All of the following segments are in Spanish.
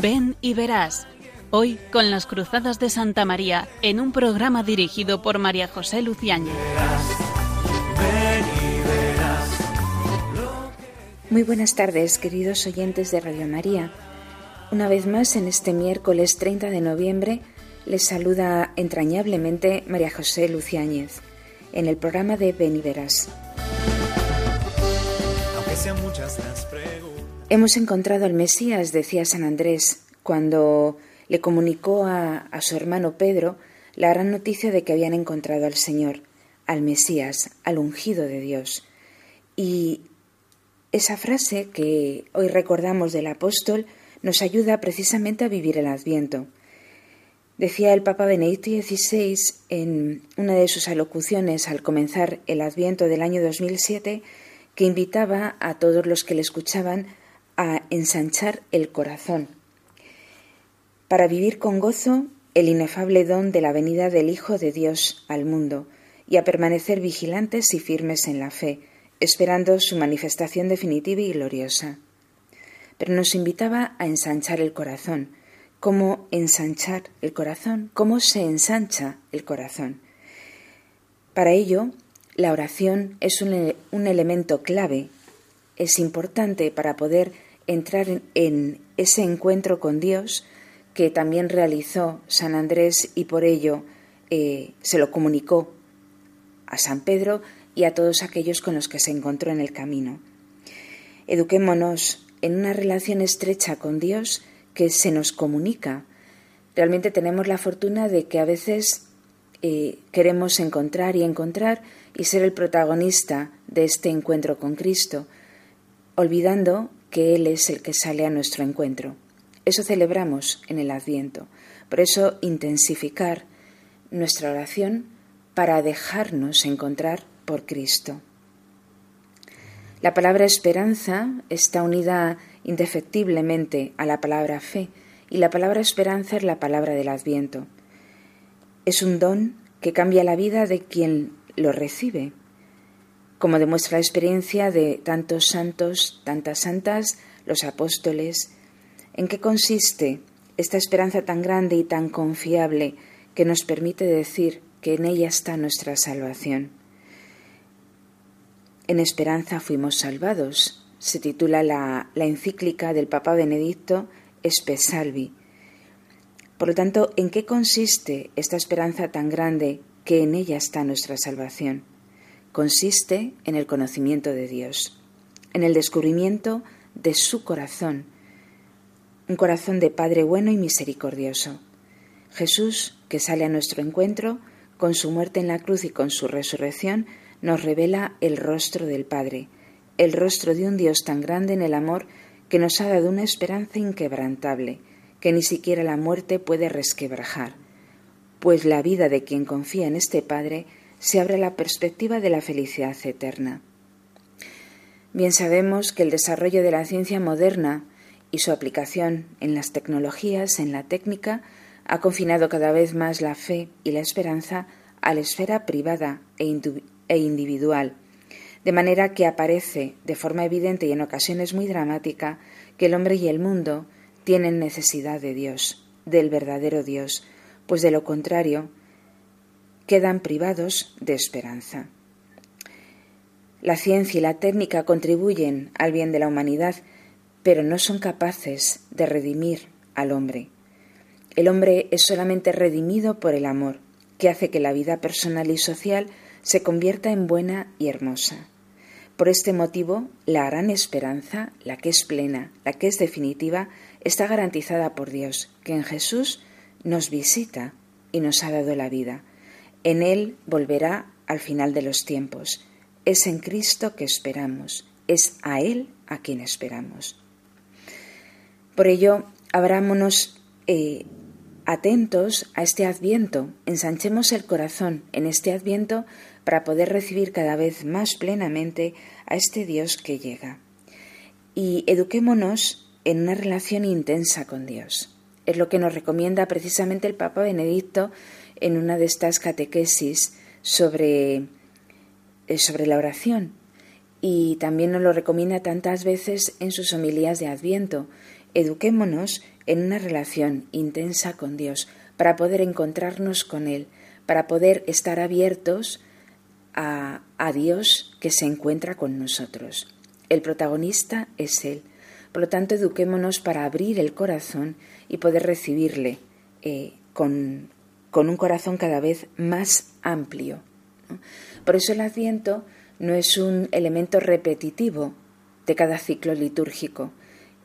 Ven y verás. Hoy con las Cruzadas de Santa María en un programa dirigido por María José Luciáñez. Muy buenas tardes, queridos oyentes de Radio María. Una vez más, en este miércoles 30 de noviembre, les saluda entrañablemente María José Luciáñez en el programa de Ven y verás. Hemos encontrado al Mesías, decía San Andrés, cuando le comunicó a, su hermano Pedro la gran noticia de que habían encontrado al Señor, al Mesías, al ungido de Dios. Y esa frase que hoy recordamos del apóstol nos ayuda precisamente a vivir el Adviento. Decía el Papa Benedicto XVI en una de sus alocuciones al comenzar el Adviento del año 2007 que invitaba a todos los que le escuchaban a ensanchar el corazón, para vivir con gozo el inefable don de la venida del Hijo de Dios al mundo y a permanecer vigilantes y firmes en la fe, esperando su manifestación definitiva y gloriosa. Pero nos invitaba a ensanchar el corazón. ¿Cómo ensanchar el corazón? ¿Cómo se ensancha el corazón? Para ello, la oración es un, un elemento clave, es importante para poder entrar en, ese encuentro con Dios que también realizó San Andrés y por ello eh, se lo comunicó a San Pedro y a todos aquellos con los que se encontró en el camino. Eduquémonos en una relación estrecha con Dios que se nos comunica. Realmente tenemos la fortuna de que a veces eh, queremos encontrar y encontrar y ser el protagonista de este encuentro con Cristo, olvidando que Él es el que sale a nuestro encuentro. Eso celebramos en el Adviento. Por eso intensificar nuestra oración para dejarnos encontrar por Cristo. La palabra esperanza está unida indefectiblemente a la palabra fe y la palabra esperanza es la palabra del Adviento. Es un don que cambia la vida de quien lo recibe como demuestra la experiencia de tantos santos, tantas santas, los apóstoles. ¿En qué consiste esta esperanza tan grande y tan confiable que nos permite decir que en ella está nuestra salvación? En esperanza fuimos salvados, se titula la, encíclica del Papa Benedicto Espe Salvi. Por lo tanto, ¿en qué consiste esta esperanza tan grande que en ella está nuestra salvación? Consiste en el conocimiento de Dios, en el descubrimiento de su corazón, un corazón de Padre bueno y misericordioso. Jesús, que sale a nuestro encuentro, con su muerte en la cruz y con su resurrección, nos revela el rostro del Padre, el rostro de un Dios tan grande en el amor que nos ha dado una esperanza inquebrantable, que ni siquiera la muerte puede resquebrajar, pues la vida de quien confía en este Padre se abre la perspectiva de la felicidad eterna. Bien sabemos que el desarrollo de la ciencia moderna y su aplicación en las tecnologías, en la técnica, ha confinado cada vez más la fe y la esperanza a la esfera privada e, e individual, de manera que aparece de forma evidente y en ocasiones muy dramática que el hombre y el mundo tienen necesidad de Dios, del verdadero Dios, pues de lo contrario quedan privados de esperanza. La ciencia y la técnica contribuyen al bien de la humanidad, pero no son capaces de redimir al hombre. El hombre es solamente redimido por el amor, que hace que la vida personal y social se convierta en buena y hermosa. Por este motivo, la gran esperanza, la que es plena, la que es definitiva, está garantizada por Dios, que en Jesús nos visita y nos ha dado la vida. En Él volverá al final de los tiempos. Es en Cristo que esperamos, es a Él a quien esperamos. Por ello, abrámonos eh, atentos a este adviento, ensanchemos el corazón en este adviento para poder recibir cada vez más plenamente a este Dios que llega. Y eduquémonos en una relación intensa con Dios. Es lo que nos recomienda precisamente el Papa Benedicto en una de estas catequesis sobre, eh, sobre la oración y también nos lo recomienda tantas veces en sus homilías de Adviento, Eduquémonos en una relación intensa con Dios para poder encontrarnos con Él, para poder estar abiertos a, a Dios que se encuentra con nosotros. El protagonista es Él. Por lo tanto, eduquémonos para abrir el corazón y poder recibirle eh, con, un corazón cada vez más amplio. Por eso el adviento no es un elemento repetitivo de cada ciclo litúrgico,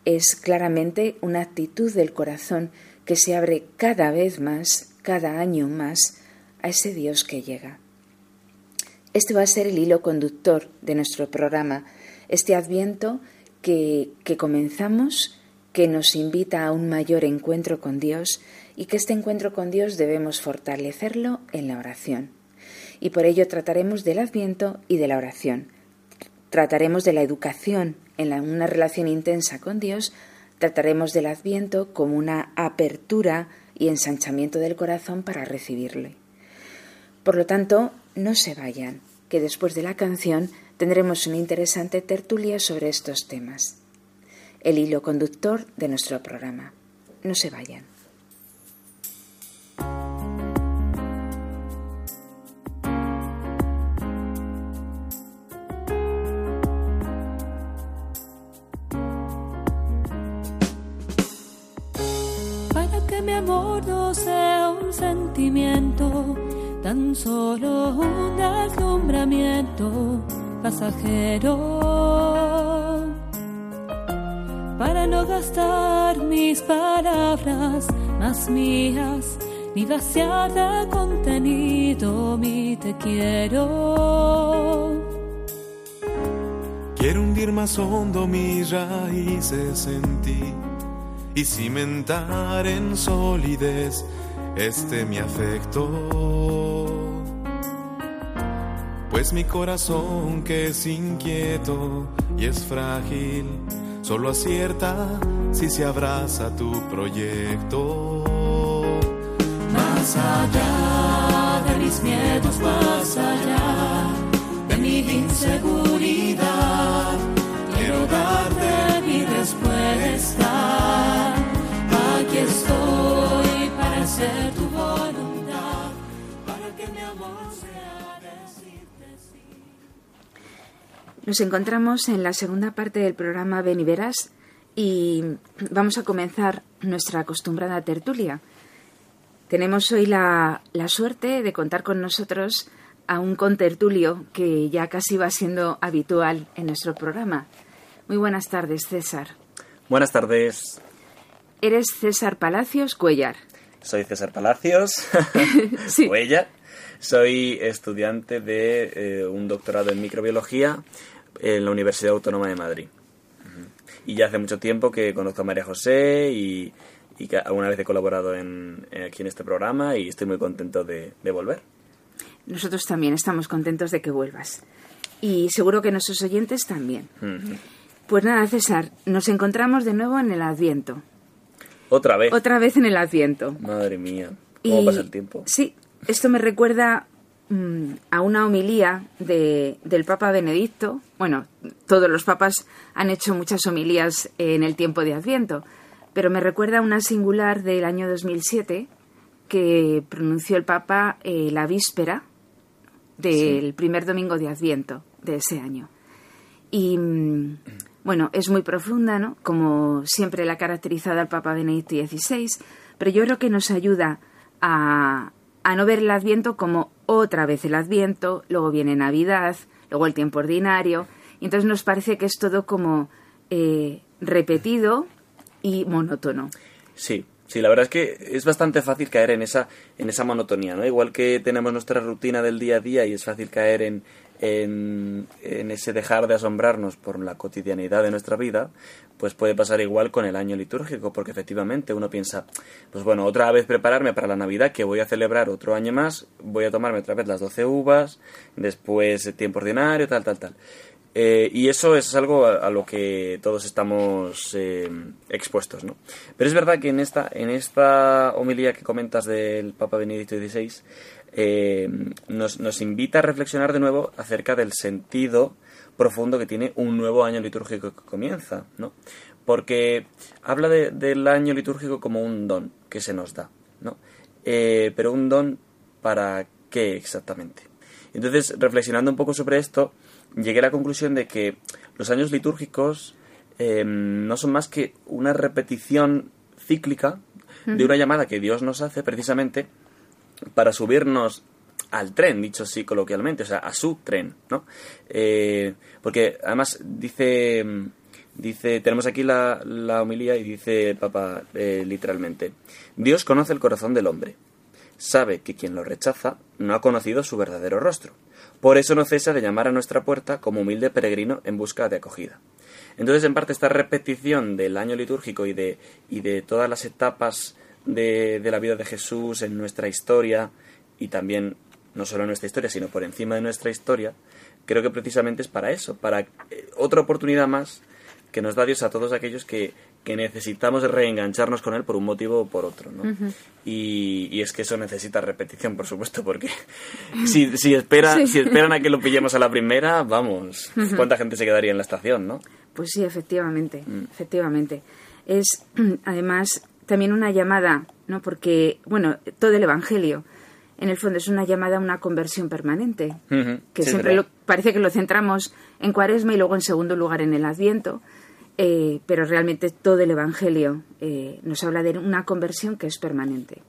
es claramente una actitud del corazón que se abre cada vez más, cada año más, a ese Dios que llega. Este va a ser el hilo conductor de nuestro programa, este adviento que, que comenzamos, que nos invita a un mayor encuentro con Dios y que este encuentro con Dios debemos fortalecerlo en la oración. Y por ello trataremos del adviento y de la oración. Trataremos de la educación en una relación intensa con Dios, trataremos del adviento como una apertura y ensanchamiento del corazón para recibirle. Por lo tanto, no se vayan, que después de la canción tendremos una interesante tertulia sobre estos temas. El hilo conductor de nuestro programa. No se vayan. sentimiento, tan solo un deslumbramiento pasajero. Para no gastar mis palabras más mías, ni vaciar de contenido mi te quiero. Quiero hundir más hondo mis raíces en ti y cimentar en solidez este mi afecto. Pues mi corazón que es inquieto y es frágil, solo acierta si se abraza tu proyecto. Más allá de mis miedos, más allá de mi inseguridad, quiero darte mi respuesta. Aquí estoy tu voluntad, Nos encontramos en la segunda parte del programa Ven y Verás y vamos a comenzar nuestra acostumbrada tertulia. Tenemos hoy la, la suerte de contar con nosotros a un contertulio que ya casi va siendo habitual en nuestro programa. Muy buenas tardes, César. Buenas tardes. Eres César Palacios Cuellar. Soy César Palacios, sí. Soy estudiante de eh, un doctorado en microbiología en la Universidad Autónoma de Madrid. Y ya hace mucho tiempo que conozco a María José y, que alguna vez he colaborado en, aquí en este programa y estoy muy contento de, volver. Nosotros también estamos contentos de que vuelvas. Y seguro que nuestros oyentes también. Pues nada, César, nos encontramos de nuevo en el Adviento. Otra vez. Otra vez en el Adviento. Madre mía, ¿cómo pasa el tiempo? Sí, esto me recuerda mm, a una homilía de, del Papa Benedicto. Bueno, todos los papas han hecho muchas homilías en el tiempo de Adviento, pero me recuerda a una singular del año 2007 que pronunció el Papa eh, la víspera del primer domingo de Adviento de ese año. Y mm, bueno, es muy profunda, ¿no? Como siempre la ha caracterizado al Papa Benedicto XVI, pero yo creo que nos ayuda a, no ver el Adviento como otra vez el Adviento, luego viene Navidad, luego el tiempo ordinario, y entonces nos parece que es todo como eh, repetido y monótono. Sí, Sí, la verdad es que es bastante fácil caer en esa, en esa monotonía, ¿no? Igual que tenemos nuestra rutina del día a día y es fácil caer en, en, ese dejar de asombrarnos por la cotidianidad de nuestra vida, pues puede pasar igual con el año litúrgico, porque efectivamente uno piensa, pues bueno, otra vez prepararme para la Navidad, que voy a celebrar otro año más, voy a tomarme otra vez las 12 uvas, después tiempo ordinario, tal, tal, tal. Eh, y eso es algo a, lo que todos estamos eh, expuestos, ¿no? Pero es verdad que en esta, en esta homilía que comentas del Papa Benedicto XVI, eh, nos, nos, invita a reflexionar de nuevo acerca del sentido profundo que tiene un nuevo año litúrgico que comienza, ¿no? Porque habla de- del año litúrgico como un don que se nos da, ¿no? Eh, pero un don para qué exactamente. Entonces, reflexionando un poco sobre esto, llegué a la conclusión de que los años litúrgicos eh, no son más que una repetición cíclica de una llamada que Dios nos hace precisamente para subirnos al tren, dicho así coloquialmente, o sea, a su tren, ¿no? Eh, porque además dice, dice, tenemos aquí la, la homilía y dice el Papa eh, literalmente, Dios conoce el corazón del hombre, sabe que quien lo rechaza no ha conocido su verdadero rostro, por eso no cesa de llamar a nuestra puerta como humilde peregrino en busca de acogida. Entonces, en parte, esta repetición del año litúrgico y de, y de todas las etapas de, de la vida de Jesús en nuestra historia, y también no solo en nuestra historia, sino por encima de nuestra historia, creo que precisamente es para eso, para eh, otra oportunidad más que nos da Dios a todos aquellos que, que necesitamos reengancharnos con Él por un motivo o por otro. ¿no? y, y es que eso necesita repetición, por supuesto, porque si, si, espera, Sí. si esperan a que lo pillemos a la primera, vamos, ¿cuánta gente se quedaría en la estación? ¿no? Pues sí, efectivamente, Mm. efectivamente. Es además también una llamada, ¿no? Porque, bueno, todo el Evangelio, en el fondo, es una llamada a una conversión permanente. Que sí, siempre lo- parece que lo centramos en Cuaresma y luego en segundo lugar en el Adviento, eh, pero realmente todo el Evangelio eh, nos habla de una conversión que es permanente.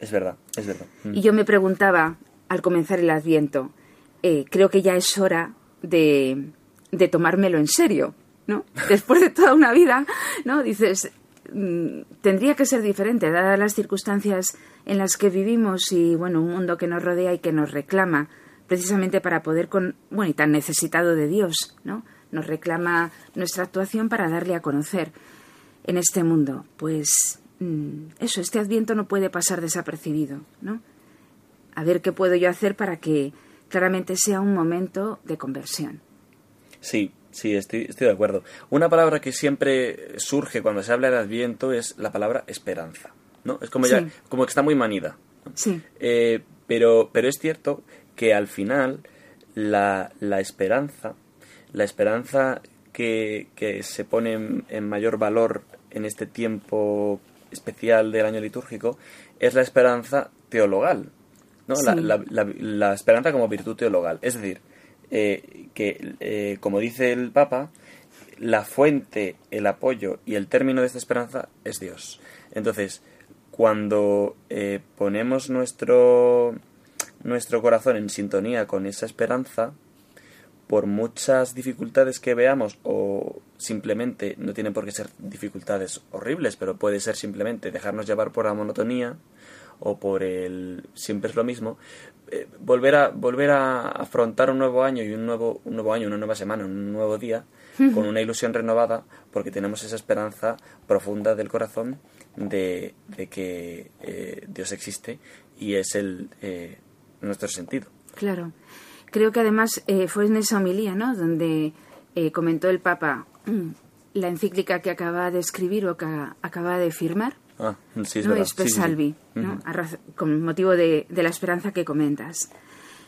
Es verdad, es verdad. Y yo me preguntaba, al comenzar el Adviento, eh, creo que ya es hora de, de tomármelo en serio, ¿no? Después de toda una vida, ¿no? Dices, tendría que ser diferente, dadas las circunstancias en las que vivimos y, bueno, un mundo que nos rodea y que nos reclama, precisamente para poder con, bueno, y tan necesitado de Dios, ¿no? Nos reclama nuestra actuación para darle a conocer en este mundo. Pues mm, eso, este adviento no puede pasar desapercibido, ¿no? A ver qué puedo yo hacer para que claramente sea un momento de conversión. Sí, sí, estoy, estoy de acuerdo. Una palabra que siempre surge cuando se habla de Adviento es la palabra esperanza, ¿no? Es como ya, como que está muy manida. ¿no? Sí, Eh, pero, pero es cierto que al final la, la esperanza, la esperanza que, que se pone en, en mayor valor en este tiempo especial del año litúrgico es la esperanza teologal, ¿no? La- la- la esperanza como virtud teologal. Es decir, eh, que, eh, como dice el Papa, la fuente, el apoyo y el término de esta esperanza es Dios. Entonces, cuando eh, ponemos nuestro, nuestro corazón en sintonía con esa esperanza, por muchas dificultades que veamos, o simplemente no tienen por qué ser dificultades horribles, pero puede ser simplemente dejarnos llevar por la monotonía o por el siempre es lo mismo, eh, volver a volver a afrontar un nuevo año y un nuevo un nuevo año, una nueva semana, un nuevo día con una ilusión renovada porque tenemos esa esperanza profunda del corazón de, de que eh, Dios existe y es el eh, nuestro sentido. claro. Creo que además eh, fue en esa homilía, ¿no? Donde comentó el Papa mm, la encíclica que acaba de escribir o que acaba de firmar, Ah, sí, es ¿no? verdad. Espe Sí, sí, sí. Salvi, ¿no? Con motivo de, de la esperanza que comentas.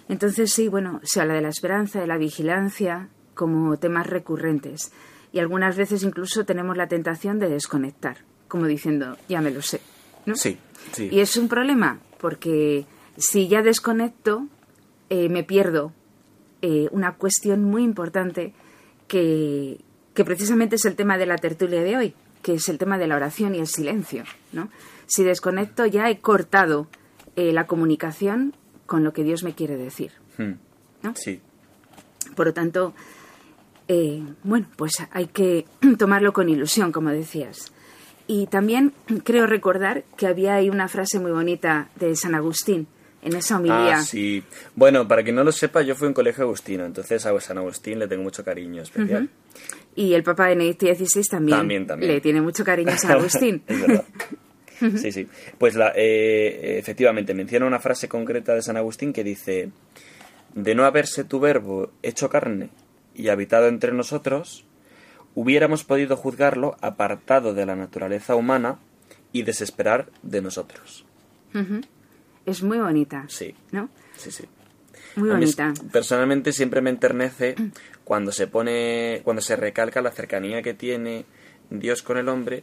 Entonces, sí, bueno, se habla de la esperanza, de la vigilancia, como temas recurrentes. Y algunas veces incluso tenemos la tentación de desconectar, como diciendo, ya me lo sé. ¿no? Sí, sí. Y es un problema, porque si ya desconecto, eh, me pierdo eh, una cuestión muy importante que, que precisamente es el tema de la tertulia de hoy, que es el tema de la oración y el silencio. ¿no? Si desconecto, ya he cortado eh, la comunicación con lo que Dios me quiere decir. Hmm. ¿no? Sí, Por lo tanto, eh, bueno, pues hay que tomarlo con ilusión, como decías. Y también creo recordar que había ahí una frase muy bonita de San Agustín en esa homilía. Ah, sí. Bueno, para quien no lo sepa, yo fui a un colegio agustino, entonces a San Agustín le tengo mucho cariño especial. Y el Papa Benedicto XVI también, También, también. le tiene mucho cariño a San Agustín. es verdad. Sí, sí. Pues la, eh, efectivamente, menciona una frase concreta de San Agustín que dice, de no haberse tu verbo hecho carne y habitado entre nosotros, hubiéramos podido juzgarlo apartado de la naturaleza humana y desesperar de nosotros. es muy bonita. Sí. ¿no? Sí, sí. Muy A mí es- bonita. personalmente siempre me enternece cuando se pone, cuando se recalca la cercanía que tiene Dios con el hombre,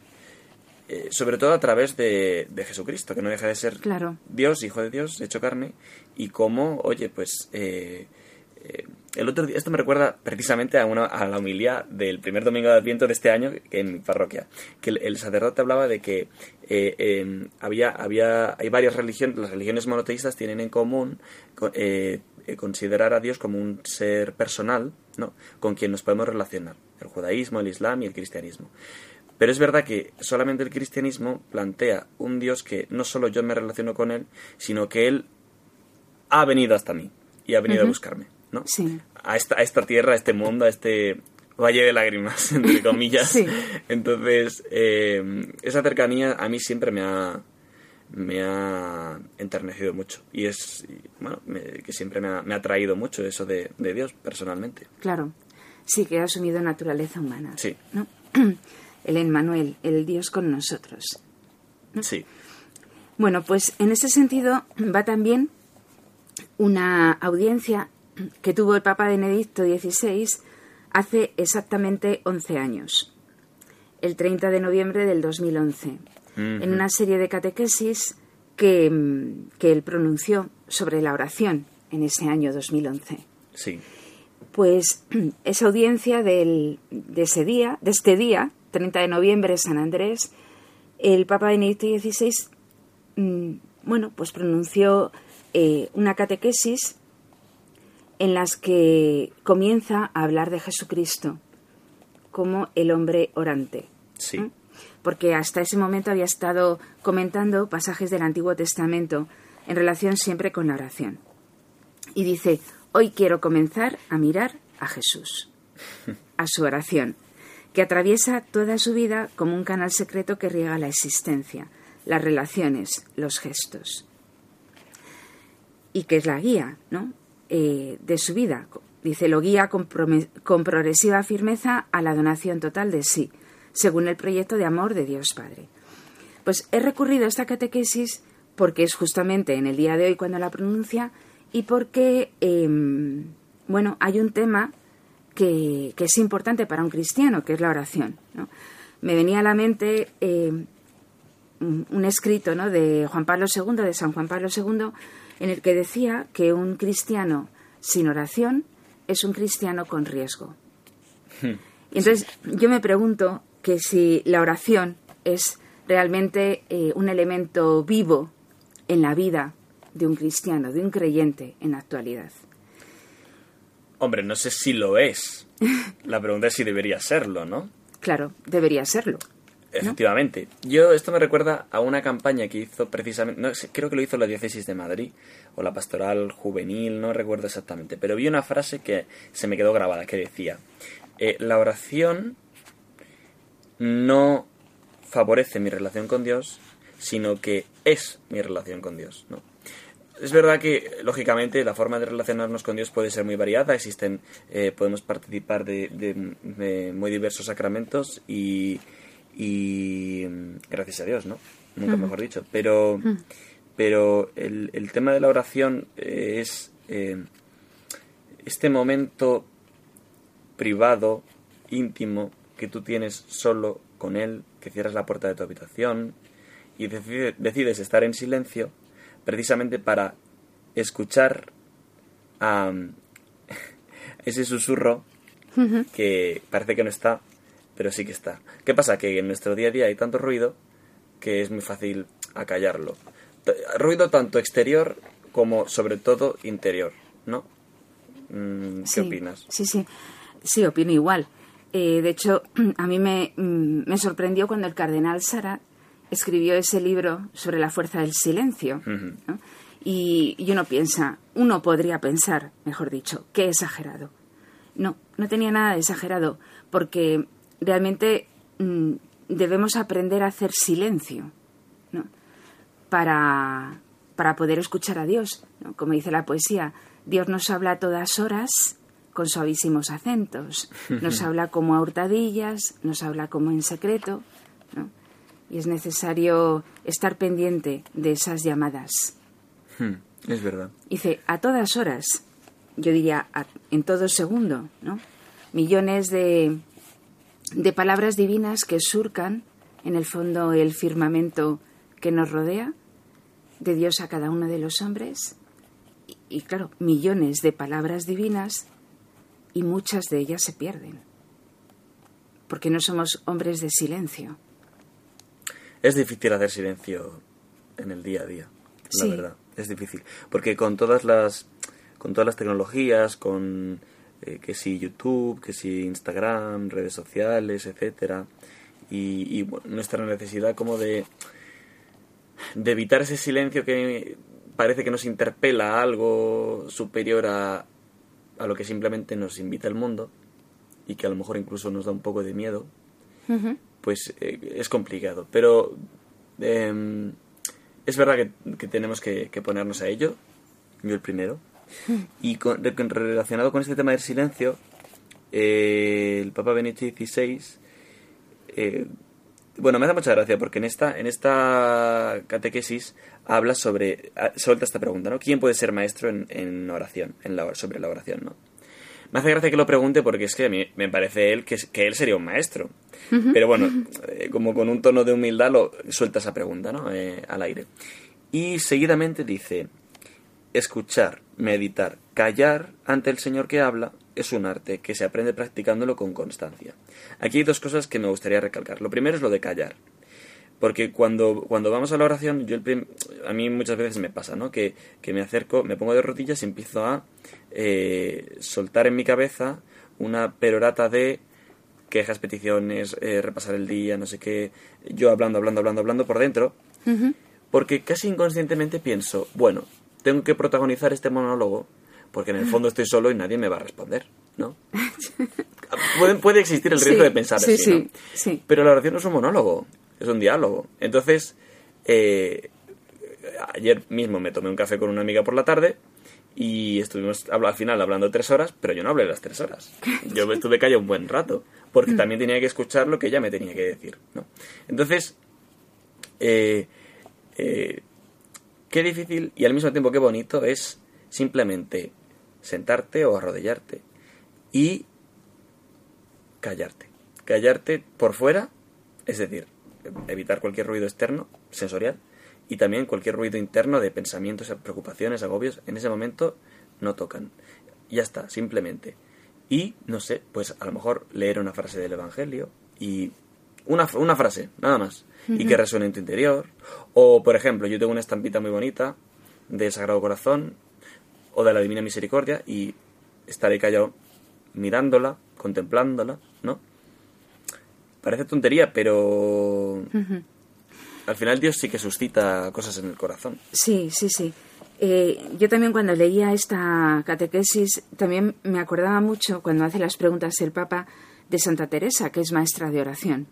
eh, sobre todo a través de, de Jesucristo, que no deja de ser Claro. Dios, hijo de Dios, hecho carne, y cómo, oye, pues eh, eh, el otro día, esto me recuerda precisamente a, una, a la humildad del primer domingo de Adviento de este año en mi parroquia, que el, el sacerdote hablaba de que eh, eh, había, había, hay varias religiones, las religiones monoteístas tienen en común co- eh, considerar a Dios como un ser personal, ¿no? Con quien nos podemos relacionar, el judaísmo, el islam y el cristianismo. Pero es verdad que solamente el cristianismo plantea un Dios que no solo yo me relaciono con él, sino que él ha venido hasta mí y ha venido a buscarme, ¿no? Sí. A esta, a esta tierra, a este mundo, a este valle de lágrimas, entre comillas. Sí. Entonces, eh, esa cercanía a mí siempre me ha, me ha enternecido mucho. Y es, y, bueno, me- que siempre me ha, me ha traído mucho eso de, de Dios, personalmente. Claro. Sí, que ha asumido naturaleza humana. Sí. ¿no? El Emmanuel, el Dios con nosotros. Sí. Bueno, pues en ese sentido va también una audiencia que tuvo el Papa Benedicto XVI hace exactamente 11 años, el 30 de noviembre del 2011, en una serie de catequesis que, mm, que él pronunció sobre la oración en ese año 2011. Sí. Pues esa audiencia del- de ese día, de este día, 30 de noviembre, San Andrés, el Papa Benedicto XVI, mm, bueno, pues pronunció eh, una catequesis en las que comienza a hablar de Jesucristo como el hombre orante. Sí. Porque hasta ese momento había estado comentando pasajes del Antiguo Testamento en relación siempre con la oración. Y dice, hoy quiero comenzar a mirar a Jesús, a su oración, que atraviesa toda su vida como un canal secreto que riega la existencia, las relaciones, los gestos. Y que es la guía ¿no? Eh, de su vida. Dice, lo guía con, progresiva firmeza a la donación total de sí, según el proyecto de amor de Dios Padre. Pues he recurrido a esta catequesis porque es justamente en el día de hoy cuando la pronuncia y porque, em, bueno, hay un tema que, que es importante para un cristiano, que es la oración. ¿no? Me venía a la mente em, un un escrito ¿no? de Juan Pablo II, de San Juan Pablo II, en el que decía que un cristiano sin oración es un cristiano con riesgo. Y entonces yo me pregunto que si la oración es realmente eh, un elemento vivo en la vida de un cristiano, de un creyente en la actualidad. Hombre, no sé si lo es. La pregunta es si debería serlo, ¿no? Claro, debería serlo. Efectivamente. Yo, esto me recuerda a una campaña que hizo precisamente, no creo que lo hizo la diócesis de Madrid, o la pastoral juvenil, no recuerdo exactamente, pero vi una frase que se me quedó grabada, que decía, eh, la oración no favorece mi relación con Dios, sino que es mi relación con Dios, ¿no? Es verdad que, lógicamente, la forma de relacionarnos con Dios puede ser muy variada. Existen, eh, podemos participar de, de- de muy diversos sacramentos y, y gracias a Dios, ¿no? Nunca mejor dicho. Pero, pero el, el tema de la oración eh, es eh, este momento privado, íntimo, que tú tienes solo con Él, que cierras la puerta de tu habitación y decide- decides estar en silencio precisamente para escuchar a ese susurro que parece que no está, pero sí que está. ¿Qué pasa? Que en nuestro día a día hay tanto ruido que es muy fácil acallarlo. T- Ruido tanto exterior como sobre todo interior, ¿no? Mm, ¿Qué Sí, opinas? Sí, sí. Sí, opino igual. Eh, de hecho, a mí me, mm, me sorprendió cuando el cardenal Sara escribió ese libro sobre la fuerza del silencio. Ujú. ¿no? y, y uno piensa, uno podría pensar, mejor dicho, qué exagerado. No, no tenía nada de exagerado, porque realmente mm, debemos aprender a hacer silencio, ¿no? Para, para poder escuchar a Dios. ¿no? Como dice la poesía, Dios nos habla a todas horas con suavísimos acentos, nos habla como a hurtadillas, nos habla como en secreto, ¿no? y es necesario estar pendiente de esas llamadas. Hmm, es verdad. Dice, a todas horas. yo diría, a- en todo segundo, ¿no? Millones de, de palabras divinas que surcan en el fondo el firmamento que nos rodea, de Dios a cada uno de los hombres, y, y claro, millones de palabras divinas y muchas de ellas se pierden, porque no somos hombres de silencio. Es difícil hacer silencio en el día a día, la Sí. verdad. Es difícil. Porque con todas las, con todas las tecnologías, con eh, que si YouTube, que si Instagram, redes sociales, etcétera, y, y, bueno, nuestra necesidad como de, de evitar ese silencio que parece que nos interpela a algo superior a, a lo que simplemente nos invita el mundo y que a lo mejor incluso nos da un poco de miedo, pues eh, es complicado. Pero eh, es verdad que, que tenemos que, que ponernos a ello, yo el primero. Y con- re- con- relacionado con este tema del silencio, eh, el Papa Benedicto XVI, bueno, me hace mucha gracia porque en esta, en esta catequesis habla sobre, ah, suelta esta pregunta, ¿no? ¿Quién puede ser maestro en, en oración, en la, sobre la oración, ¿no? Me hace gracia que lo pregunte porque es que a mí me parece él que, que él sería un maestro. Pero bueno, eh, como con un tono de humildad lo suelta esa pregunta, ¿no? Eh, al aire. Y seguidamente dice, escuchar, meditar, callar ante el Señor que habla es un arte que se aprende practicándolo con constancia. Aquí hay dos cosas que me gustaría recalcar. Lo primero es lo de callar. Porque cuando, cuando vamos a la oración, yo el a mí muchas veces me pasa, ¿no? Que, que me acerco, me pongo de rodillas y empiezo a eh, soltar en mi cabeza una perorata de quejas, peticiones, eh, repasar el día, no sé qué, yo hablando, hablando, hablando, hablando por dentro, porque casi inconscientemente pienso, bueno, tengo que protagonizar este monólogo porque en el fondo estoy solo y nadie me va a responder, ¿no? puede, puede existir el riesgo Sí, de pensar sí, así, sí, ¿no? sí. Pero la oración no es un monólogo, es un diálogo. Entonces, eh, ayer mismo me tomé un café con una amiga por la tarde y estuvimos al final hablando tres horas, pero yo no hablé las tres horas. Yo me estuve callado un buen rato, porque también tenía que escuchar lo que ella me tenía que decir, ¿no? Entonces, eh, eh, qué difícil y al mismo tiempo qué bonito es simplemente sentarte o arrodillarte y callarte. Callarte por fuera, es decir, evitar cualquier ruido externo, sensorial, y también cualquier ruido interno de pensamientos, preocupaciones, agobios, en ese momento no tocan. Ya está, simplemente. Y, no sé, pues a lo mejor leer una frase del Evangelio y una, una frase, nada más, y que resuene en tu interior. O, por ejemplo, yo tengo una estampita muy bonita del Sagrado Corazón o de la Divina Misericordia y estaré callado mirándola, contemplándola, ¿no? Parece tontería, pero al final Dios sí que suscita cosas en el corazón. Sí, sí, sí. Eh, yo también cuando leía esta catequesis, también me acordaba mucho cuando hace las preguntas el Papa de Santa Teresa, que es maestra de oración.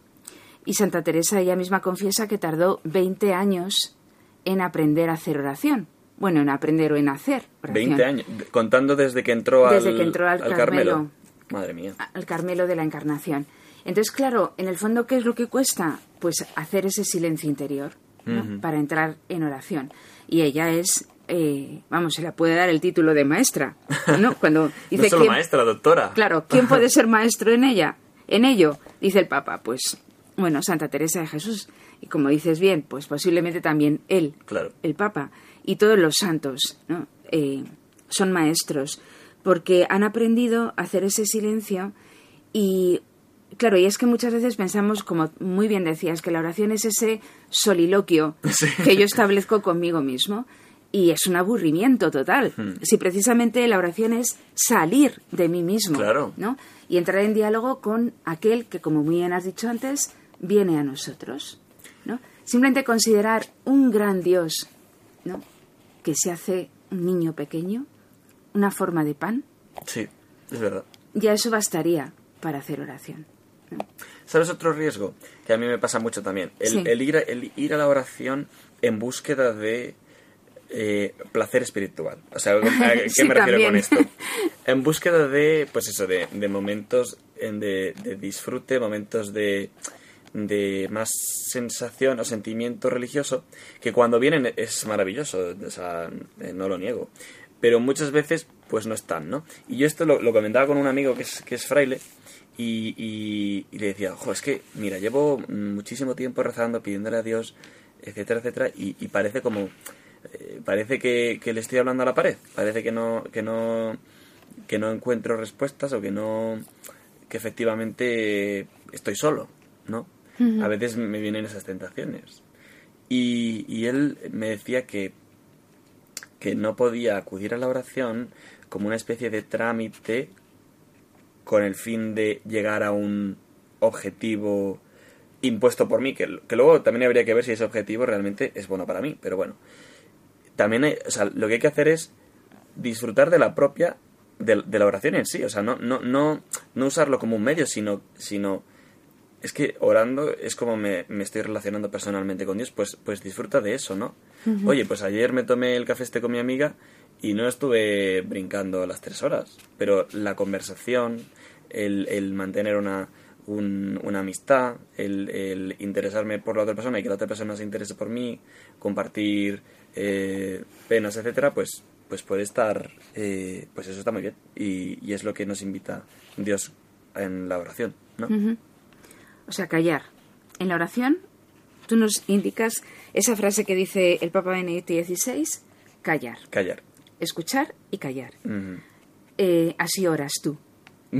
Y Santa Teresa ella misma confiesa que tardó 20 años en aprender a hacer oración. Bueno, en aprender o en hacer oración. 20 años, contando desde que entró Desde al, que entró al Carmelo. Madre mía. al Carmelo de la Encarnación. Entonces, claro, en el fondo, ¿qué es lo que cuesta? Pues hacer ese silencio interior ¿no? para entrar en oración. Y ella es, eh, vamos, se la puede dar el título de maestra, ¿no? Cuando dice no solo ¿quién- maestra, doctora. Claro, ¿quién puede ser maestro en ella? En ello, dice el Papa, pues, bueno, Santa Teresa de Jesús. Y como dices bien, pues posiblemente también él, Claro. el Papa, y todos los santos, ¿no? Eh, son maestros, porque han aprendido a hacer ese silencio y, claro, y es que muchas veces pensamos, como muy bien decías, que la oración es ese soliloquio que yo establezco conmigo mismo. Y es un aburrimiento total. Hmm. Si precisamente la oración es salir de mí mismo, Claro. ¿no? Y entrar en diálogo con aquel que, como muy bien has dicho antes, viene a nosotros, ¿no? Simplemente considerar un gran Dios, ¿no? Que se hace un niño pequeño, una forma de pan, Sí, es verdad. ya eso bastaría para hacer oración. ¿Sabes otro riesgo? Que a mí me pasa mucho también. El, Sí. el ir, a, el ir a la oración en búsqueda de eh, placer espiritual. O sea, ¿a qué Sí, me refiero con esto? En búsqueda de, pues eso, de, de momentos en de, de disfrute, momentos de, de más sensación o sentimiento religioso, que cuando vienen es maravilloso, o sea, eh, no lo niego. Pero muchas veces pues no están, ¿no? Y yo esto lo, comentaba con un amigo que es, que es fraile y, y- le decía, ojo, es que, mira, llevo muchísimo tiempo rezando, pidiéndole a Dios, etcétera, etcétera, y, y parece como, eh, parece que, que le estoy hablando a la pared, parece que no, que no, que no encuentro respuestas o que no, que efectivamente estoy solo, ¿no? A veces me vienen esas tentaciones. Y, y él me decía que, que no podía acudir a la oración como una especie de trámite con el fin de llegar a un objetivo impuesto por mí, que, que luego también habría que ver si ese objetivo realmente es bueno para mí, pero bueno. También hay- o sea, lo que hay que hacer es disfrutar de la propia, de la oración en sí, o sea, no, no, no, no usarlo como un medio, sino, sino es que orando es como me, me estoy relacionando personalmente con Dios, pues, pues disfruta de eso, ¿no? Oye, pues ayer me tomé el café este con mi amiga y no estuve brincando las tres horas, pero la conversación, el, el mantener una, un- una amistad, el, el interesarme por la otra persona y que la otra persona se interese por mí, compartir eh, penas, etcétera, pues, pues puede estar, eh, pues eso está muy bien y, y es lo que nos invita Dios en la oración, ¿no? O sea, callar. En la oración, tú nos indicas esa frase que dice el Papa Benedicto XVI, callar. Callar. Escuchar y callar. Eh, así oras tú.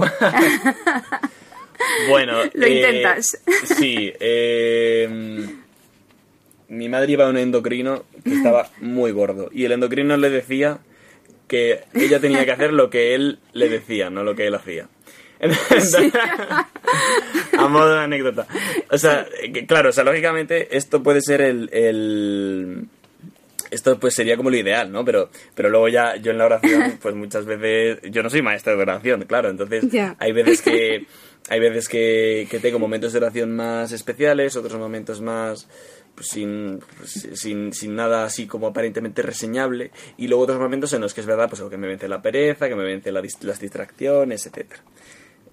bueno, Lo eh, intentas. Sí. eh, mi madre iba a un endocrino que estaba muy gordo y el endocrino le decía que ella tenía que hacer lo que él le decía, no lo que él hacía. A modo de anécdota. O sea, claro, o sea, lógicamente esto puede ser el, el- esto pues sería como lo ideal, ¿no? Pero, pero luego ya yo en la oración, pues muchas veces, yo no soy maestro de oración, claro, entonces hay veces que hay veces que, que tengo momentos de oración más especiales, otros momentos más pues, sin, pues, sin, sin nada así como aparentemente reseñable, y luego otros momentos en los que es verdad, pues que me vence la pereza, que me vence la las distracciones, etcétera.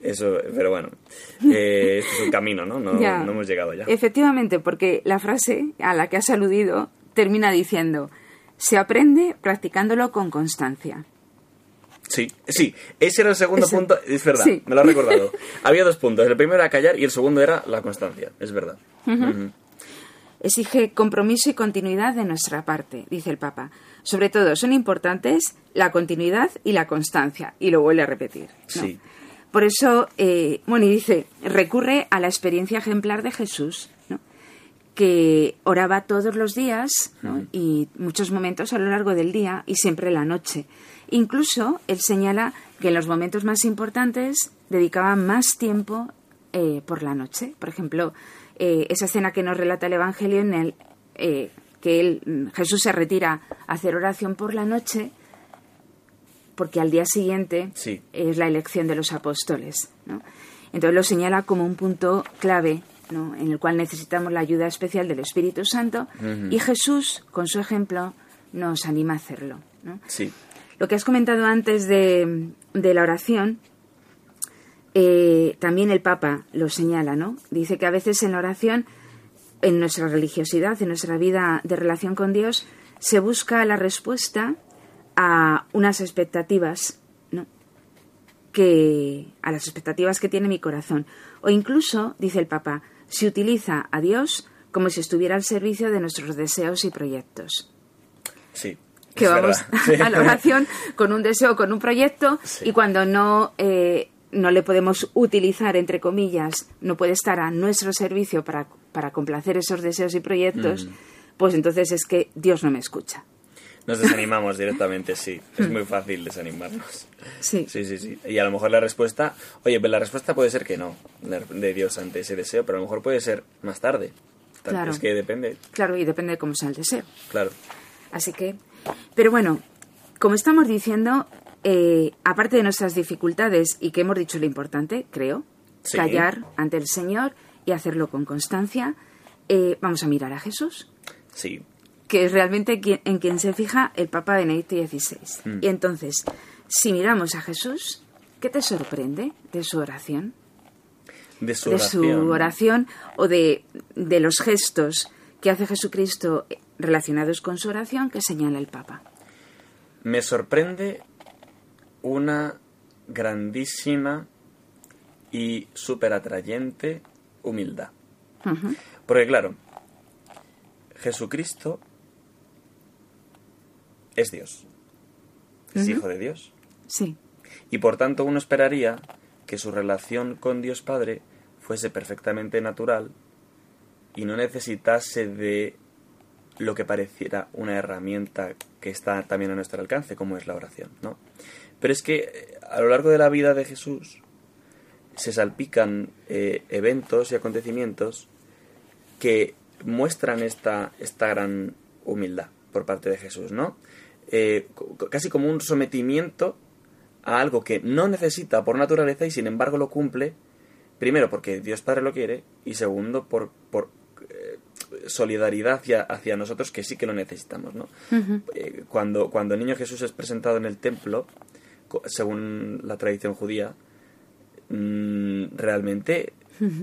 Eso, pero bueno, eh, esto es un camino, ¿no? No, Ya. no hemos llegado ya. Efectivamente, porque la frase a la que has aludido termina diciendo, se aprende practicándolo con constancia. Sí, sí, ese era el segundo Ese- punto, es verdad, sí. me lo has recordado. Había dos puntos, el primero era callar y el segundo era la constancia, es verdad. Exige compromiso y continuidad de nuestra parte, dice el Papa. Sobre todo, son importantes la continuidad y la constancia, y lo vuelve a repetir. ¿no? Sí. Por eso, eh, bueno, y dice, recurre a la experiencia ejemplar de Jesús, ¿no? que oraba todos los días ¿no? y muchos momentos a lo largo del día y siempre la noche. Incluso él señala que en los momentos más importantes dedicaba más tiempo eh, por la noche. Por ejemplo, eh, esa escena que nos relata el Evangelio en el eh, que él, mm, Jesús se retira a hacer oración por la noche porque al día siguiente Sí. es la elección de los apóstoles. ¿no? Entonces lo señala como un punto clave ¿no? en el cual necesitamos la ayuda especial del Espíritu Santo y Jesús, con su ejemplo, nos anima a hacerlo. ¿no? Sí, Lo que has comentado antes de, de la oración, eh, también el Papa lo señala, ¿no? Dice que a veces en la oración, en nuestra religiosidad, en nuestra vida de relación con Dios, se busca la respuesta a unas expectativas, ¿no? que a las expectativas que tiene mi corazón. O incluso, dice el Papa, se utiliza a Dios como si estuviera al servicio de nuestros deseos y proyectos sí. que vamos. Sí. a la oración con un deseo, con un proyecto, Sí. y cuando no, eh, no le podemos utilizar, entre comillas, no puede estar a nuestro servicio para, para complacer esos deseos y proyectos, Mm. pues entonces es que Dios no me escucha. Nos desanimamos directamente, sí. Es muy fácil desanimarnos. Sí. Sí, sí, sí. Y a lo mejor la respuesta, oye, pues la respuesta puede ser que no, de Dios ante ese deseo, pero a lo mejor puede ser más tarde. Claro. Es que depende, Claro, y depende de cómo sea el deseo. claro. Así que, pero bueno, como estamos diciendo, eh, aparte de nuestras dificultades y que hemos dicho lo importante, creo, Sí. callar ante el Señor y hacerlo con constancia, eh, vamos a mirar a Jesús, Sí, que es realmente quien- en quien se fija el Papa Benedicto XVI. Mm. Y entonces, si miramos a Jesús, ¿qué te sorprende de su oración? de su de oración. su oración o de, de los gestos que hace Jesucristo relacionados con su oración que señala el Papa. Me sorprende una grandísima y súper atrayente humildad. Porque claro, Jesucristo es Dios, es hijo de Dios. Sí. Y por tanto uno esperaría que su relación con Dios Padre fuese perfectamente natural y no necesitase de lo que pareciera una herramienta que está también a nuestro alcance, como es la oración, ¿no? Pero es que eh, a lo largo de la vida de Jesús se salpican eh, eventos y acontecimientos que muestran esta, esta gran humildad por parte de Jesús, ¿no? Eh, casi como un sometimiento a algo que no necesita por naturaleza y sin embargo lo cumple, primero porque Dios Padre lo quiere y segundo por, por eh, solidaridad hacia, hacia nosotros que sí que lo necesitamos, ¿no? Eh, cuando, cuando el niño Jesús es presentado en el templo, según la tradición judía, mm, realmente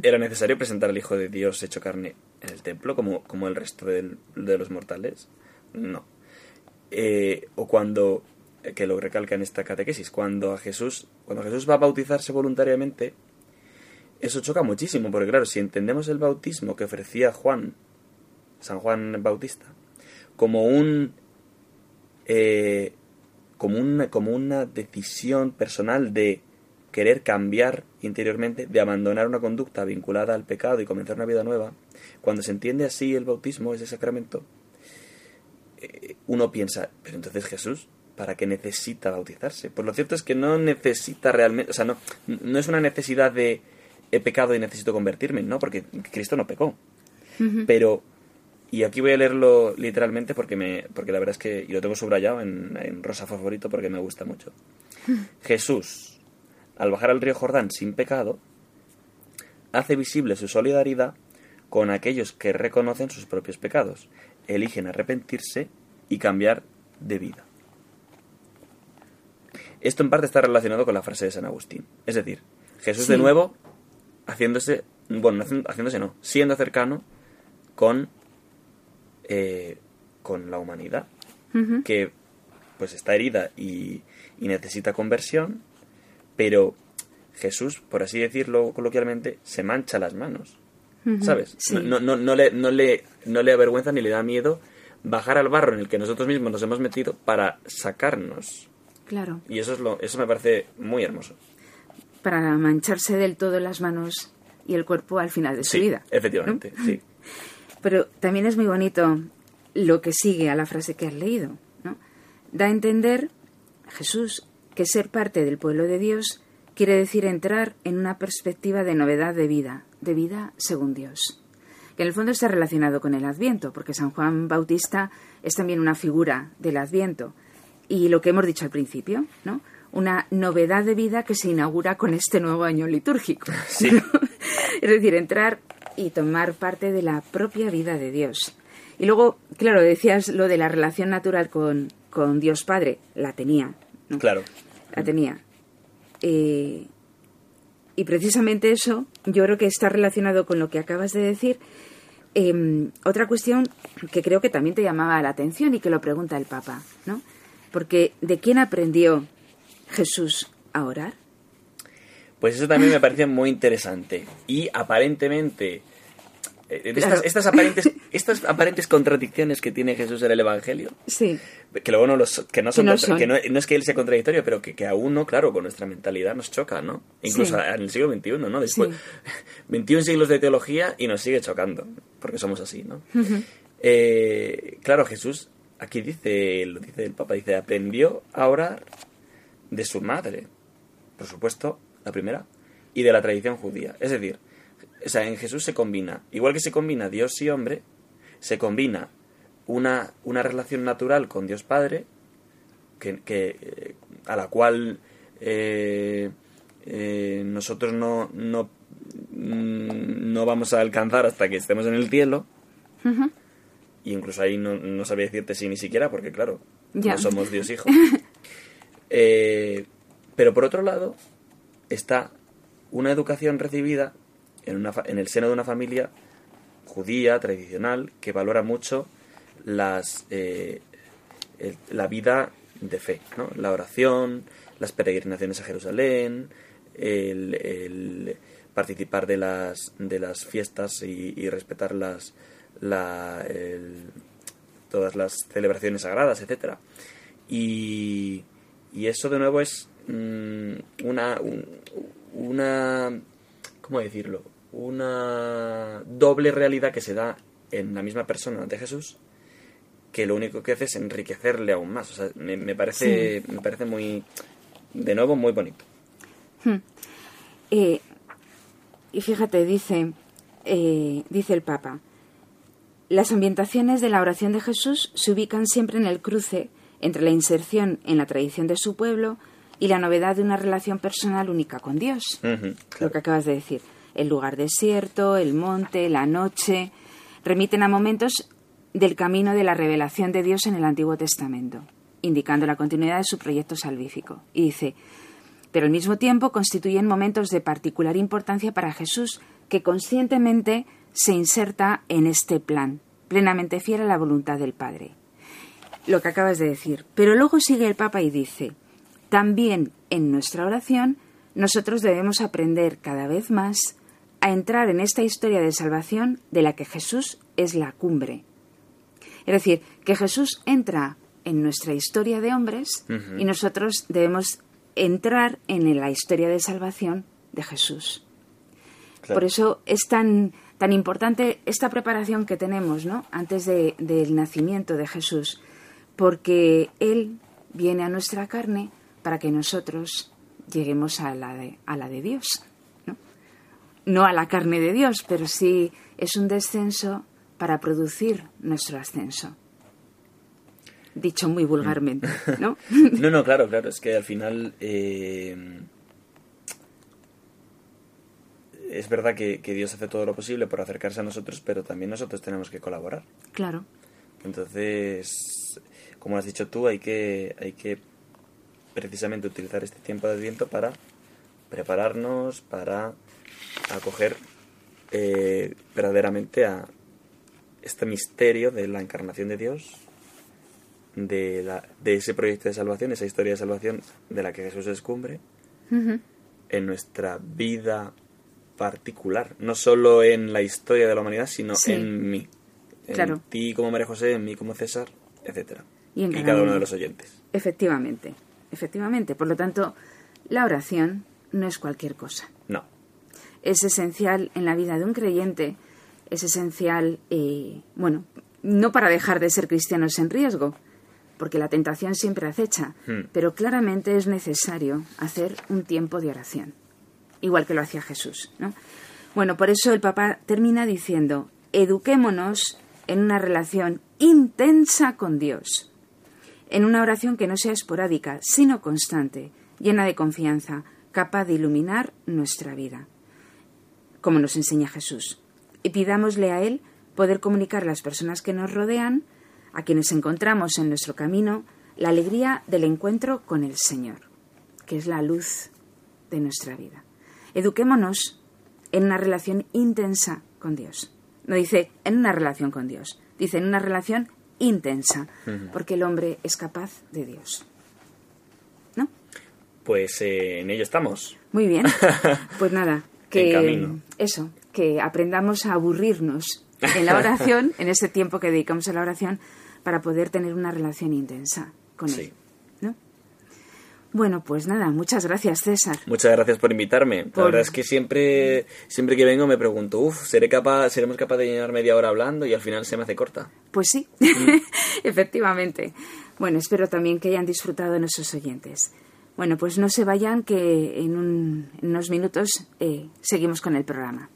era necesario presentar al Hijo de Dios hecho carne en el templo, como, como el resto del- de los mortales. No. Eh, o cuando, eh, que lo recalca en esta catequesis, cuando a Jesús, cuando Jesús va a bautizarse voluntariamente, eso choca muchísimo, porque claro, si entendemos el bautismo que ofrecía Juan, San Juan Bautista, como un eh, como una como una decisión personal de querer cambiar interiormente, de abandonar una conducta vinculada al pecado y comenzar una vida nueva, cuando se entiende así el bautismo, ese sacramento, uno piensa, pero entonces Jesús, ¿para qué necesita bautizarse? Pues lo cierto es que no necesita realmente, o sea, no, no es una necesidad de he pecado y necesito convertirme, ¿no? Porque Cristo no pecó. Pero, y aquí voy a leerlo literalmente porque me porque la verdad es que y lo tengo subrayado en, en rosa favorito porque me gusta mucho. Jesús, al bajar al río Jordán sin pecado, hace visible su solidaridad con aquellos que reconocen sus propios pecados, eligen arrepentirse y cambiar de vida. Esto en parte está relacionado con la frase de San Agustín. Es decir, Jesús de nuevo haciéndose, bueno, haciéndose no, siendo cercano con, eh, con la humanidad, que pues está herida y, y necesita conversión, pero Jesús, por así decirlo coloquialmente, se mancha las manos. ¿Sabes? Sí. No, no, no, le, no, le, no le avergüenza ni le da miedo bajar al barro en el que nosotros mismos nos hemos metido para sacarnos. Claro. Y eso, es lo, eso me parece muy hermoso. Para mancharse del todo las manos y el cuerpo al final de su Sí, vida. ¿no? efectivamente, sí. Pero también es muy bonito lo que sigue a la frase que has leído. ¿no? Da a entender Jesús que ser parte del pueblo de Dios quiere decir entrar en una perspectiva de novedad de vida, de vida según Dios. Que en el fondo está relacionado con el Adviento, porque San Juan Bautista es también una figura del Adviento. Y lo que hemos dicho al principio, ¿no? Una novedad de vida que se inaugura con este nuevo año litúrgico. Sí. es decir, entrar y tomar parte de la propia vida de Dios. Y luego, claro, decías lo de la relación natural con, con Dios Padre, la tenía, ¿no? Claro. La tenía. Eh, y precisamente eso yo creo que está relacionado con lo que acabas de decir. Eh, otra cuestión que creo que también te llamaba la atención y que lo pregunta el Papa, ¿no? Porque ¿de quién aprendió Jesús a orar? Pues eso también me parece muy interesante. Y aparentemente. Estas, estas, aparentes, estas aparentes contradicciones que tiene Jesús en el Evangelio, Sí, que luego no, los, que no son, Que no contra- son. que no, no es que él sea contradictorio, pero que, que a uno, claro, con nuestra mentalidad nos choca, ¿no? Incluso Sí. en el siglo XXI, ¿no? Después, Sí. 21 siglos de teología y nos sigue chocando, porque somos así, ¿no? Eh, claro, Jesús, aquí dice, lo dice el Papa, dice, aprendió a orar de su madre, por supuesto, la primera, y de la tradición judía. Es decir, o sea, en Jesús se combina, igual que se combina Dios y hombre, se combina una, una relación natural con Dios Padre, que, que, eh, a la cual eh, eh, nosotros no, no, mm, no vamos a alcanzar hasta que estemos en el cielo. Y incluso ahí no, no sabía decirte si ni siquiera, porque claro, Ya. no somos Dios hijo. Eh, pero por otro lado, está una educación recibida en, una, en el seno de una familia judía, tradicional, que valora mucho las, eh, la vida de fe, ¿no? la oración, las peregrinaciones a Jerusalén, el, participar de las, de las fiestas y, respetar las, la, todas las celebraciones sagradas, etcétera. Y, y eso de nuevo es mm, una, un- una, ¿cómo decirlo? Una doble realidad que se da en la misma persona de Jesús que lo único que hace es enriquecerle aún más. O sea, me, me parece, me parece muy, de nuevo, muy bonito. Eh, y fíjate, dice, eh, dice el Papa, las ambientaciones de la oración de Jesús se ubican siempre en el cruce entre la inserción en la tradición de su pueblo y la novedad de una relación personal única con Dios. Lo claro. que acabas de decir. El lugar desierto, el monte, la noche, remiten a momentos del camino de la revelación de Dios en el Antiguo Testamento, indicando la continuidad de su proyecto salvífico. Y dice, pero al mismo tiempo constituyen momentos de particular importancia para Jesús, que conscientemente se inserta en este plan, plenamente fiel a la voluntad del Padre. Lo que acabas de decir. Pero luego sigue el Papa y dice, también en nuestra oración nosotros debemos aprender cada vez más a entrar en esta historia de salvación de la que Jesús es la cumbre. Es decir, que Jesús entra en nuestra historia de hombres y nosotros debemos entrar en la historia de salvación de Jesús. Claro. Por eso es tan, tan importante esta preparación que tenemos ¿no? antes de- del nacimiento de Jesús, porque Él viene a nuestra carne para que nosotros lleguemos a la de, a la de Dios. ¿No? a la carne de Dios, pero sí es un descenso para producir nuestro ascenso. Dicho muy vulgarmente, ¿no? No, no, claro, claro, es que al final eh, es verdad que, que Dios hace todo lo posible por acercarse a nosotros, pero también nosotros tenemos que colaborar. claro. Entonces, como has dicho tú, hay que, hay que precisamente utilizar este tiempo de Adviento para prepararnos, para acoger eh, verdaderamente a este misterio de la encarnación de Dios, de, la, de ese proyecto de salvación, esa historia de salvación de la que Jesús es cumbre, en nuestra vida particular, no solo en la historia de la humanidad, sino Sí. en mí. En Claro. ti como María José, en mí como César, etcétera. Y en cada uno. de los oyentes. Efectivamente, efectivamente. Por lo tanto, la oración no es cualquier cosa. No. Es esencial en la vida de un creyente, es esencial, eh, bueno, no para dejar de ser cristianos en riesgo, porque la tentación siempre acecha, Hmm. pero claramente es necesario hacer un tiempo de oración, igual que lo hacía Jesús. ¿no? Bueno, por eso el Papa termina diciendo, eduquémonos en una relación intensa con Dios, en una oración que no sea esporádica, sino constante, llena de confianza, capaz de iluminar nuestra vida, como nos enseña Jesús. Y pidámosle a Él poder comunicar a las personas que nos rodean, a quienes encontramos en nuestro camino, la alegría del encuentro con el Señor, que es la luz de nuestra vida. Eduquémonos en una relación intensa con Dios. No dice en una relación con Dios, dice en una relación intensa, porque el hombre es capaz de Dios. ¿No? Pues eh, en ello estamos. Muy bien. Pues nada, que eso, que aprendamos a aburrirnos en la oración, en ese tiempo que dedicamos a la oración, para poder tener una relación intensa con Sí. él. ¿no? Bueno, pues nada, muchas gracias, César. Muchas gracias por invitarme. La verdad es que siempre, siempre que vengo me pregunto, uff, ¿seré capaz, seremos capaces de llenar media hora hablando y al final se me hace corta. Pues sí, efectivamente. Bueno, espero también que hayan disfrutado nuestros oyentes. Bueno, pues no se vayan, que en, un- en unos minutos eh, seguimos con el programa.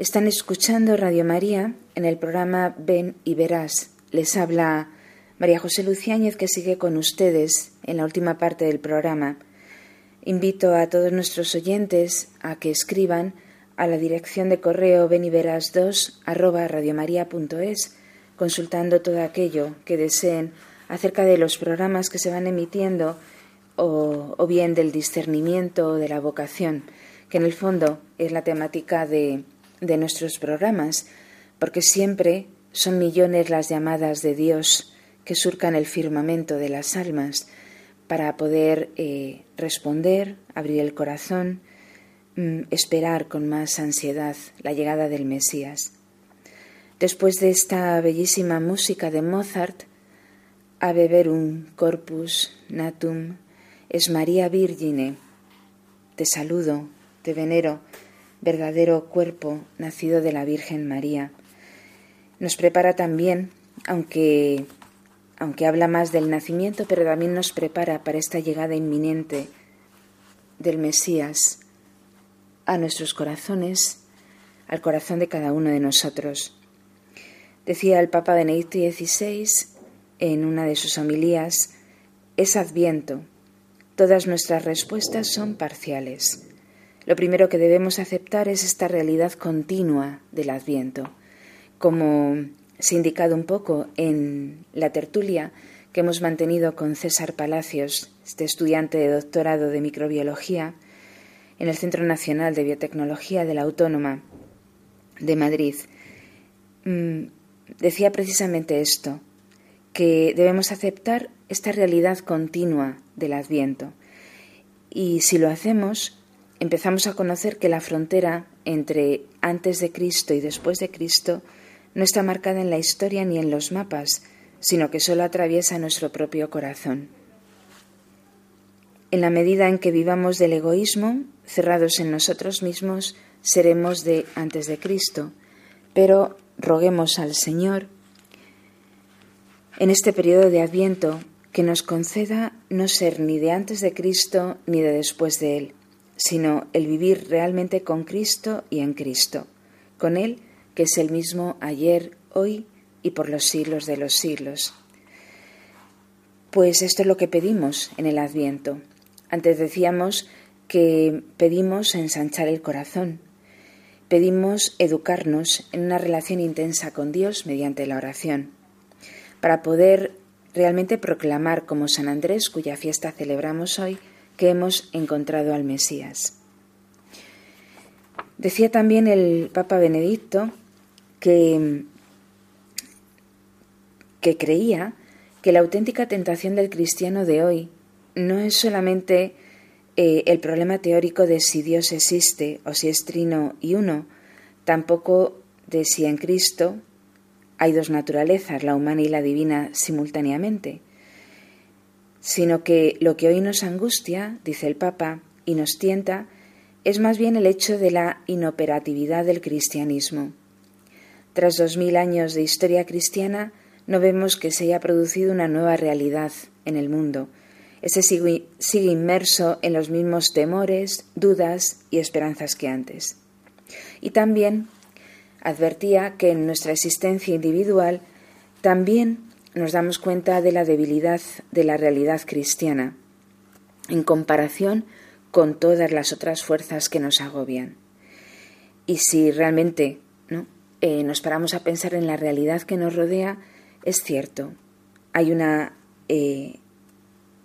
Están escuchando Radio María en el programa Ven y Verás. Les habla María José Luciáñez que sigue con ustedes en la última parte del programa. Invito a todos nuestros oyentes a que escriban a la dirección de correo beniveras2 arroba consultando todo aquello que deseen acerca de los programas que se van emitiendo o bien del discernimiento o de la vocación, que en el fondo es la temática de de nuestros programas, porque siempre son millones las llamadas de Dios que surcan el firmamento de las almas para poder eh, responder, abrir el corazón, mm, esperar con más ansiedad la llegada del Mesías. Después de esta bellísima música de Mozart, a beber un corpus natum es María Virgine. Te saludo, te venero, verdadero cuerpo nacido de la Virgen María. Nos prepara también, aunque, aunque habla más del nacimiento, pero también nos prepara para esta llegada inminente del Mesías a nuestros corazones, al corazón de cada uno de nosotros. Decía el Papa Benedicto XVI en una de sus homilías, es adviento, todas nuestras respuestas son parciales. Lo primero que debemos aceptar es esta realidad continua del Adviento. Como se ha indicado un poco en la tertulia que hemos mantenido con César Palacios, este estudiante de doctorado de microbiología, en el Centro Nacional de Biotecnología de la Autónoma de Madrid, mm, decía precisamente esto, que debemos aceptar esta realidad continua del Adviento. Y si lo hacemos, empezamos a conocer que la frontera entre antes de Cristo y después de Cristo no está marcada en la historia ni en los mapas, sino que solo atraviesa nuestro propio corazón. En la medida en que vivamos del egoísmo, cerrados en nosotros mismos, seremos de antes de Cristo, pero roguemos al Señor en este periodo de Adviento que nos conceda no ser ni de antes de Cristo ni de después de Él, sino el vivir realmente con Cristo y en Cristo, con Él que es el mismo ayer, hoy y por los siglos de los siglos. Pues esto es lo que pedimos en el Adviento. Antes decíamos que pedimos ensanchar el corazón, pedimos educarnos en una relación intensa con Dios mediante la oración, para poder realmente proclamar como San Andrés, cuya fiesta celebramos hoy, que hemos encontrado al Mesías. Decía también el Papa Benedicto que, que creía que la auténtica tentación del cristiano de hoy no es solamente eh, el problema teórico de si Dios existe o si es trino y uno, tampoco de si en Cristo hay dos naturalezas, la humana y la divina, simultáneamente, sino que lo que hoy nos angustia, dice el Papa, y nos tienta, es más bien el hecho de la inoperatividad del cristianismo. Tras dos mil años de historia cristiana, no vemos que se haya producido una nueva realidad en el mundo. Ese sigue, sigue inmerso en los mismos temores, dudas y esperanzas que antes. Y también advertía que en nuestra existencia individual también nos damos cuenta de la debilidad de la realidad cristiana en comparación con todas las otras fuerzas que nos agobian. Y si realmente ¿no? Eh, nos paramos a pensar en la realidad que nos rodea, es cierto, hay una eh,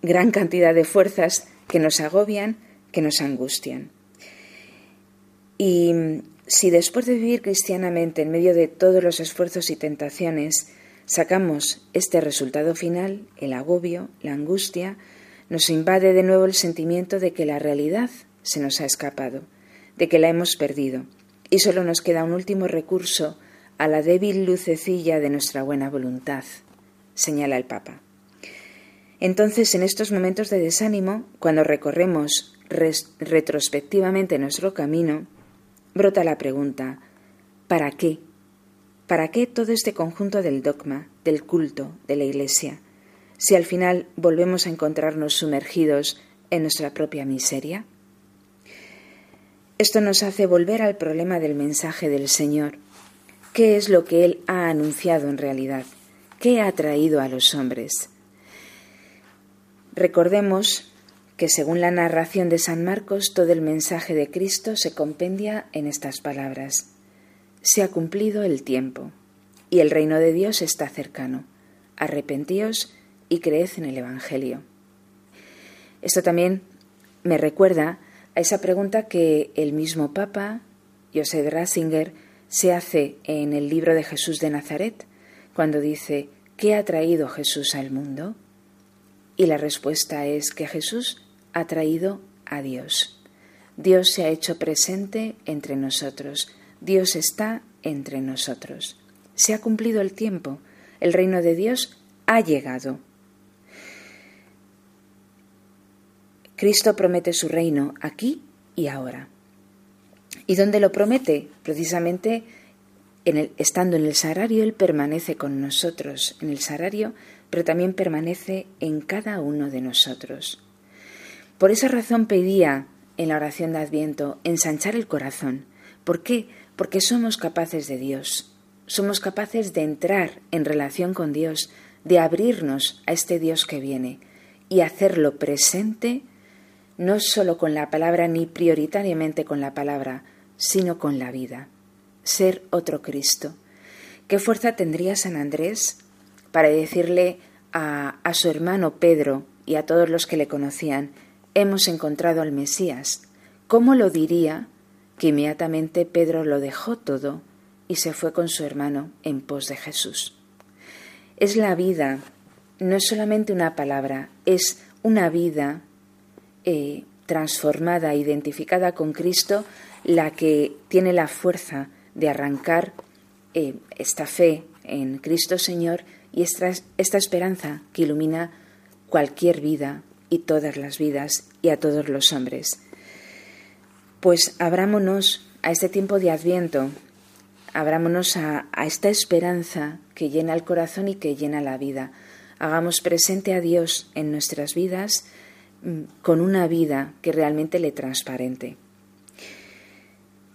gran cantidad de fuerzas que nos agobian, que nos angustian. Y si después de vivir cristianamente en medio de todos los esfuerzos y tentaciones, sacamos este resultado final, el agobio, la angustia, nos invade de nuevo el sentimiento de que la realidad se nos ha escapado, de que la hemos perdido, y solo nos queda un último recurso a la débil lucecilla de nuestra buena voluntad, señala el Papa. Entonces, en estos momentos de desánimo, cuando recorremos retrospectivamente nuestro camino, brota la pregunta, ¿para qué? ¿Para qué todo este conjunto del dogma, del culto, de la Iglesia, si al final volvemos a encontrarnos sumergidos en nuestra propia miseria? Esto nos hace volver al problema del mensaje del Señor. ¿Qué es lo que Él ha anunciado en realidad? ¿Qué ha traído a los hombres? Recordemos que según la narración de San Marcos, todo el mensaje de Cristo se compendia en estas palabras. Se ha cumplido el tiempo y el reino de Dios está cercano. Arrepentíos y creed en el Evangelio. Esto también me recuerda a esa pregunta que el mismo Papa, Joseph Ratzinger, se hace en el libro de Jesús de Nazaret, cuando dice, ¿qué ha traído Jesús al mundo? Y la respuesta es que Jesús ha traído a Dios. Dios se ha hecho presente entre nosotros. Dios está entre nosotros. Se ha cumplido el tiempo. El reino de Dios ha llegado. Cristo promete su reino aquí y ahora. ¿Y dónde lo promete? Precisamente en el, estando en el sagrario, Él permanece con nosotros en el sagrario, pero también permanece en cada uno de nosotros. Por esa razón pedía en la oración de Adviento ensanchar el corazón. ¿Por qué? Porque somos capaces de Dios. Somos capaces de entrar en relación con Dios, de abrirnos a este Dios que viene y hacerlo presente no solo con la palabra ni prioritariamente con la palabra, sino con la vida. Ser otro Cristo. ¿Qué fuerza tendría San Andrés para decirle a, a su hermano Pedro y a todos los que le conocían, hemos encontrado al Mesías? ¿Cómo lo diría que inmediatamente Pedro lo dejó todo y se fue con su hermano en pos de Jesús? Es la vida, no es solamente una palabra, es una vida eh, transformada, identificada con Cristo, la que tiene la fuerza de arrancar eh, esta fe en Cristo Señor y esta, esta esperanza que ilumina cualquier vida y todas las vidas y a todos los hombres. Pues abrámonos a este tiempo de Adviento, abrámonos a, a, esta esperanza que llena el corazón y que llena la vida. Hagamos presente a Dios en nuestras vidas mm, con una vida que realmente le transparente.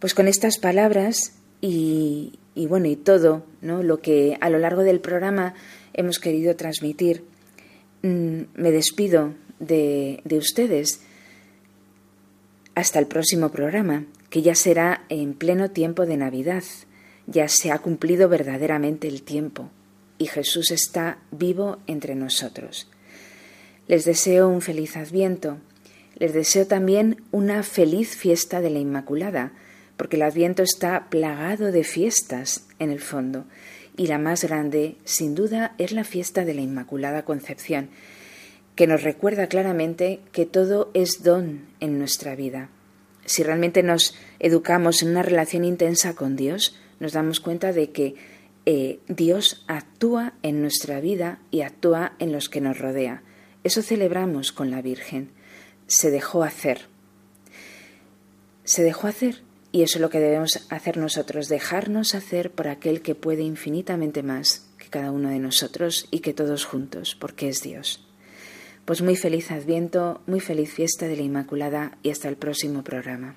Pues con estas palabras y, y bueno, y todo ¿no? lo que a lo largo del programa hemos querido transmitir, mm, me despido de, de ustedes hasta el próximo programa, que ya será en pleno tiempo de Navidad. Ya se ha cumplido verdaderamente el tiempo y Jesús está vivo entre nosotros. Les deseo un feliz adviento. Les deseo también una feliz fiesta de la Inmaculada, porque el adviento está plagado de fiestas en el fondo, y la más grande, sin duda, es la fiesta de la Inmaculada Concepción, que nos recuerda claramente que todo es don en nuestra vida. Si realmente nos educamos en una relación intensa con Dios, nos damos cuenta de que eh, Dios actúa en nuestra vida y actúa en los que nos rodea. Eso celebramos con la Virgen. Se dejó hacer. Se dejó hacer y eso es lo que debemos hacer nosotros, dejarnos hacer por aquel que puede infinitamente más que cada uno de nosotros y que todos juntos, porque es Dios. Pues muy feliz Adviento, muy feliz fiesta de la Inmaculada y hasta el próximo programa.